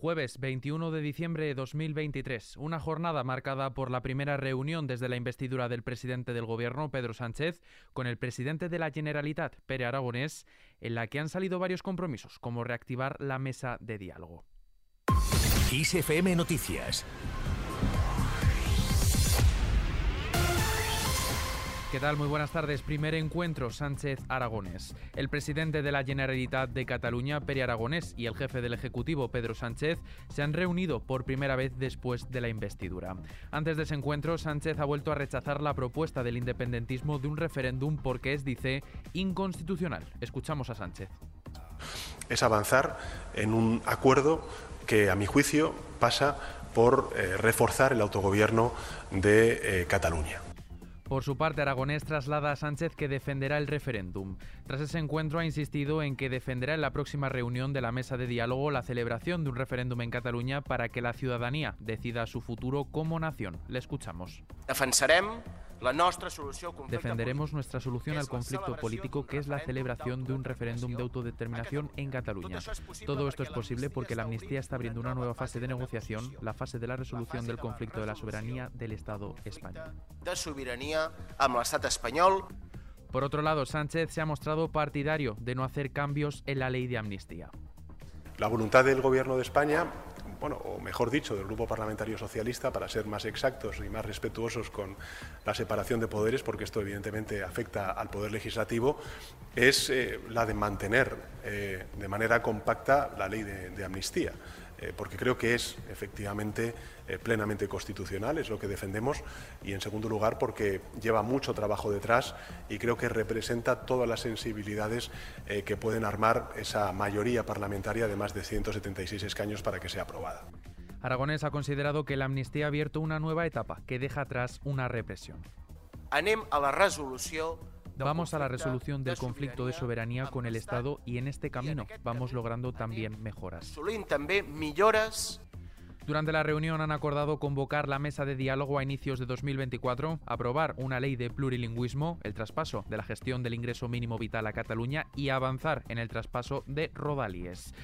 Jueves 21 de diciembre de 2023, una jornada marcada por la primera reunión desde la investidura del presidente del gobierno, Pedro Sánchez, con el presidente de la Generalitat, Pere Aragonés, en la que han salido varios compromisos, como reactivar la mesa de diálogo. ISFM Noticias ¿Qué tal? Muy buenas tardes. Primer encuentro Sánchez-Aragonés. El presidente de la Generalitat de Cataluña, Pere Aragonés, y el jefe del Ejecutivo, Pedro Sánchez, se han reunido por primera vez después de la investidura. Antes de ese encuentro, Sánchez ha vuelto a rechazar la propuesta del independentismo de un referéndum porque es, dice, inconstitucional. Escuchamos a Sánchez. Es avanzar en un acuerdo que, a mi juicio, pasa por eh, reforzar el autogobierno de eh, Cataluña. Por su parte, Aragonés traslada a Sánchez que defenderá el referéndum. Tras ese encuentro ha insistido en que defenderá en la próxima reunión de la mesa de diálogo la celebración de un referéndum en Cataluña para que la ciudadanía decida su futuro como nación. Le escuchamos. Defenderemos nuestra solución al conflicto político, que es la celebración de un referéndum de autodeterminación en Cataluña. Todo esto es posible porque la amnistía está abriendo una nueva fase de negociación, la fase de la resolución del conflicto de la soberanía del Estado español. De soberanía amb l'estat espanyol. Por otro lado, Sánchez se ha mostrado partidario de no hacer cambios en la ley de amnistía. La voluntad del Gobierno de España bueno, o mejor dicho, del Grupo Parlamentario Socialista, para ser más exactos y más respetuosos con la separación de poderes, porque esto evidentemente afecta al Poder Legislativo, es eh, la de mantener eh, de manera compacta la ley de amnistía. Eh, porque creo que es efectivamente eh, plenamente constitucional, es lo que defendemos, y en segundo lugar porque lleva mucho trabajo detrás y creo que representa todas las sensibilidades eh, que pueden armar esa mayoría parlamentaria de más de 176 escaños para que sea aprobada. Aragonés ha considerado que la amnistía ha abierto una nueva etapa que deja atrás una represión. Anem a la resolución Vamos a la resolución del conflicto de soberanía con el Estado y en este camino vamos logrando también mejoras. Durante la reunión han acordado convocar la mesa de diálogo a inicios de 2024, aprobar una ley de plurilingüismo, el traspaso de la gestión del ingreso mínimo vital a Cataluña y avanzar en el traspaso de Rodalies.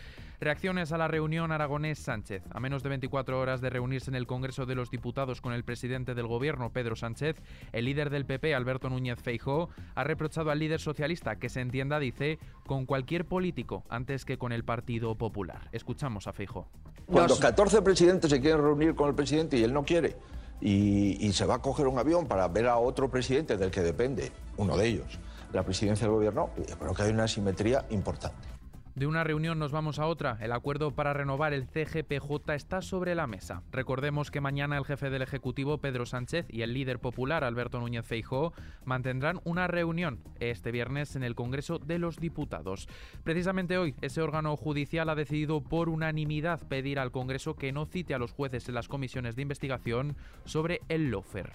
Reacciones a la reunión Aragonés-Sánchez. A menos de 24 horas de reunirse en el Congreso de los Diputados con el presidente del Gobierno, Pedro Sánchez, el líder del PP, Alberto Núñez Feijóo, ha reprochado al líder socialista que se entienda, dice, con cualquier político antes que con el Partido Popular. Escuchamos a Feijóo. Cuando 14 presidentes se quieren reunir con el presidente y él no quiere, y, y se va a coger un avión para ver a otro presidente del que depende, uno de ellos, la presidencia del gobierno, yo creo que hay una asimetría importante. De una reunión nos vamos a otra. El acuerdo para renovar el CGPJ está sobre la mesa. Recordemos que mañana el jefe del Ejecutivo, Pedro Sánchez, y el líder popular, Alberto Núñez Feijóo, mantendrán una reunión este viernes en el Congreso de los Diputados. Precisamente hoy, ese órgano judicial ha decidido por unanimidad pedir al Congreso que no cite a los jueces en las comisiones de investigación sobre el lofer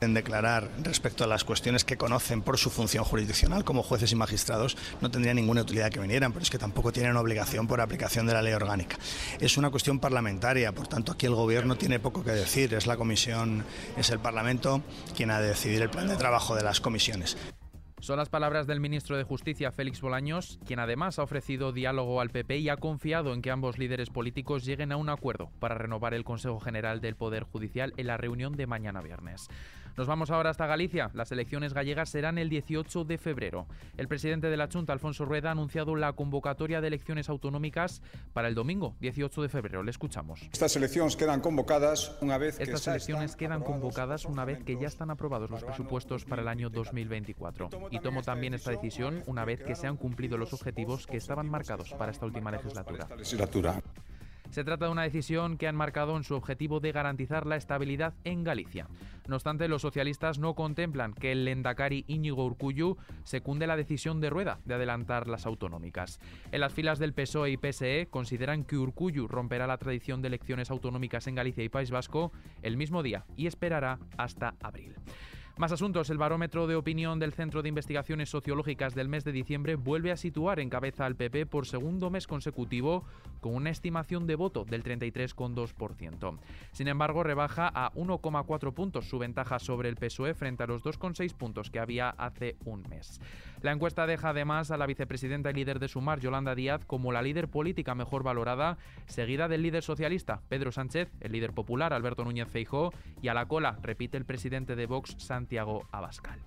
en declarar respecto a las cuestiones que conocen por su función jurisdiccional como jueces y magistrados no tendría ninguna utilidad que vinieran, pero es que tampoco tienen obligación por aplicación de la ley orgánica. Es una cuestión parlamentaria, por tanto aquí el gobierno tiene poco que decir, es la comisión, es el Parlamento quien ha de decidir el plan de trabajo de las comisiones. Son las palabras del ministro de Justicia, Félix Bolaños, quien además ha ofrecido diálogo al PP y ha confiado en que ambos líderes políticos lleguen a un acuerdo para renovar el Consejo General del Poder Judicial en la reunión de mañana viernes. Nos vamos ahora hasta Galicia. Las elecciones gallegas serán el 18 de febrero. El presidente de la Junta, Alfonso Rueda, ha anunciado la convocatoria de elecciones autonómicas para el domingo, 18 de febrero. Le escuchamos. Estas elecciones quedan convocadas una vez Estas elecciones quedan convocadas una vez que ya están aprobados los presupuestos para el año 2024. Y tomo también esta decisión una vez que se han cumplido los objetivos que estaban marcados para esta última legislatura. Se trata de una decisión que han marcado en su objetivo de garantizar la estabilidad en Galicia. No obstante, los socialistas no contemplan que el Lendakari Íñigo Urcuyu secunde la decisión de Rueda de adelantar las autonómicas. En las filas del PSOE y PSE consideran que Urcuyu romperá la tradición de elecciones autonómicas en Galicia y País Vasco el mismo día y esperará hasta abril. Más asuntos. El barómetro de opinión del Centro de Investigaciones Sociológicas del mes de diciembre vuelve a situar en cabeza al PP por segundo mes consecutivo con una estimación de voto del 33,2%. Sin embargo, rebaja a 1,4 puntos su ventaja sobre el PSOE frente a los 2,6 puntos que había hace un mes. La encuesta deja además a la vicepresidenta y líder de Sumar, Yolanda Díaz, como la líder política mejor valorada, seguida del líder socialista, Pedro Sánchez, el líder popular, Alberto Núñez Feijó, y a la cola, repite el presidente de Vox, Sánchez Santiago Abascal.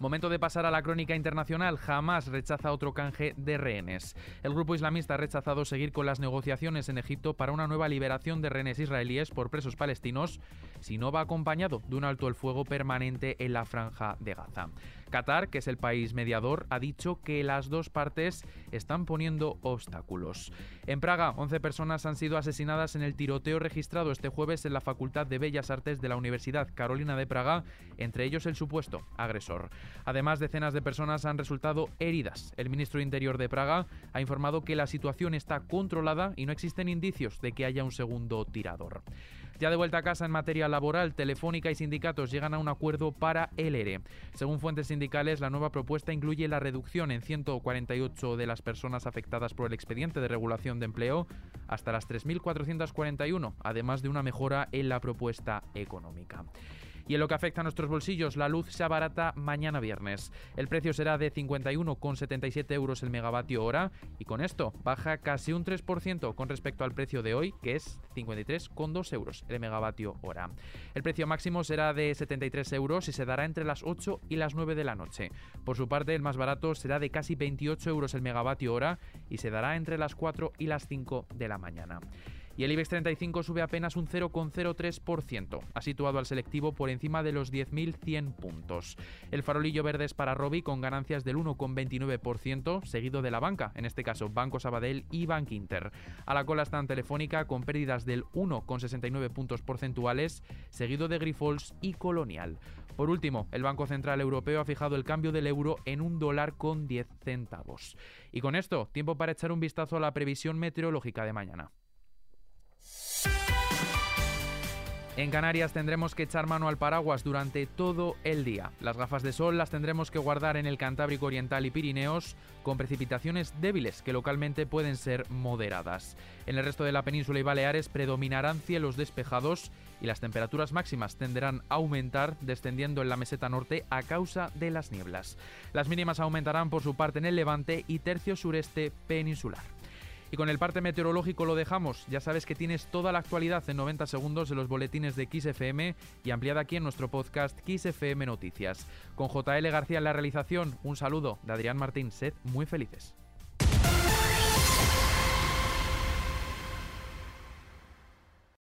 Momento de pasar a la crónica internacional. Jamás rechaza otro canje de rehenes. El grupo islamista ha rechazado seguir con las negociaciones en Egipto para una nueva liberación de rehenes israelíes por presos palestinos si no va acompañado de un alto el fuego permanente en la franja de Gaza. Qatar, que es el país mediador, ha dicho que las dos partes están poniendo obstáculos. En Praga, 11 personas han sido asesinadas en el tiroteo registrado este jueves en la Facultad de Bellas Artes de la Universidad Carolina de Praga, entre ellos el supuesto agresor. Además, decenas de personas han resultado heridas. El ministro de Interior de Praga ha informado que la situación está controlada y no existen indicios de que haya un segundo tirador. Ya de vuelta a casa en materia laboral, Telefónica y sindicatos llegan a un acuerdo para el ERE. Según fuentes sindicales, la nueva propuesta incluye la reducción en 148 de las personas afectadas por el expediente de regulación de empleo hasta las 3.441, además de una mejora en la propuesta económica. Y en lo que afecta a nuestros bolsillos, la luz se abarata mañana viernes. El precio será de 51,77 euros el megavatio hora y con esto baja casi un 3% con respecto al precio de hoy, que es 53,2 euros el megavatio hora. El precio máximo será de 73 euros y se dará entre las 8 y las 9 de la noche. Por su parte, el más barato será de casi 28 euros el megavatio hora y se dará entre las 4 y las 5 de la mañana y el IBEX 35 sube apenas un 0,03%. Ha situado al selectivo por encima de los 10.100 puntos. El farolillo verde es para Robi con ganancias del 1,29%, seguido de la banca, en este caso Banco Sabadell y Bank Inter. A la cola están Telefónica con pérdidas del 1,69 puntos porcentuales, seguido de Grifols y Colonial. Por último, el Banco Central Europeo ha fijado el cambio del euro en un dólar con 10 centavos. Y con esto, tiempo para echar un vistazo a la previsión meteorológica de mañana. En Canarias tendremos que echar mano al paraguas durante todo el día. Las gafas de sol las tendremos que guardar en el Cantábrico Oriental y Pirineos con precipitaciones débiles que localmente pueden ser moderadas. En el resto de la península y Baleares predominarán cielos despejados y las temperaturas máximas tenderán a aumentar descendiendo en la meseta norte a causa de las nieblas. Las mínimas aumentarán por su parte en el levante y tercio sureste peninsular. Y con el parte meteorológico lo dejamos. Ya sabes que tienes toda la actualidad en 90 segundos de los boletines de XFM y ampliada aquí en nuestro podcast XFM Noticias. Con JL García en la realización, un saludo de Adrián Martín. Sed muy felices.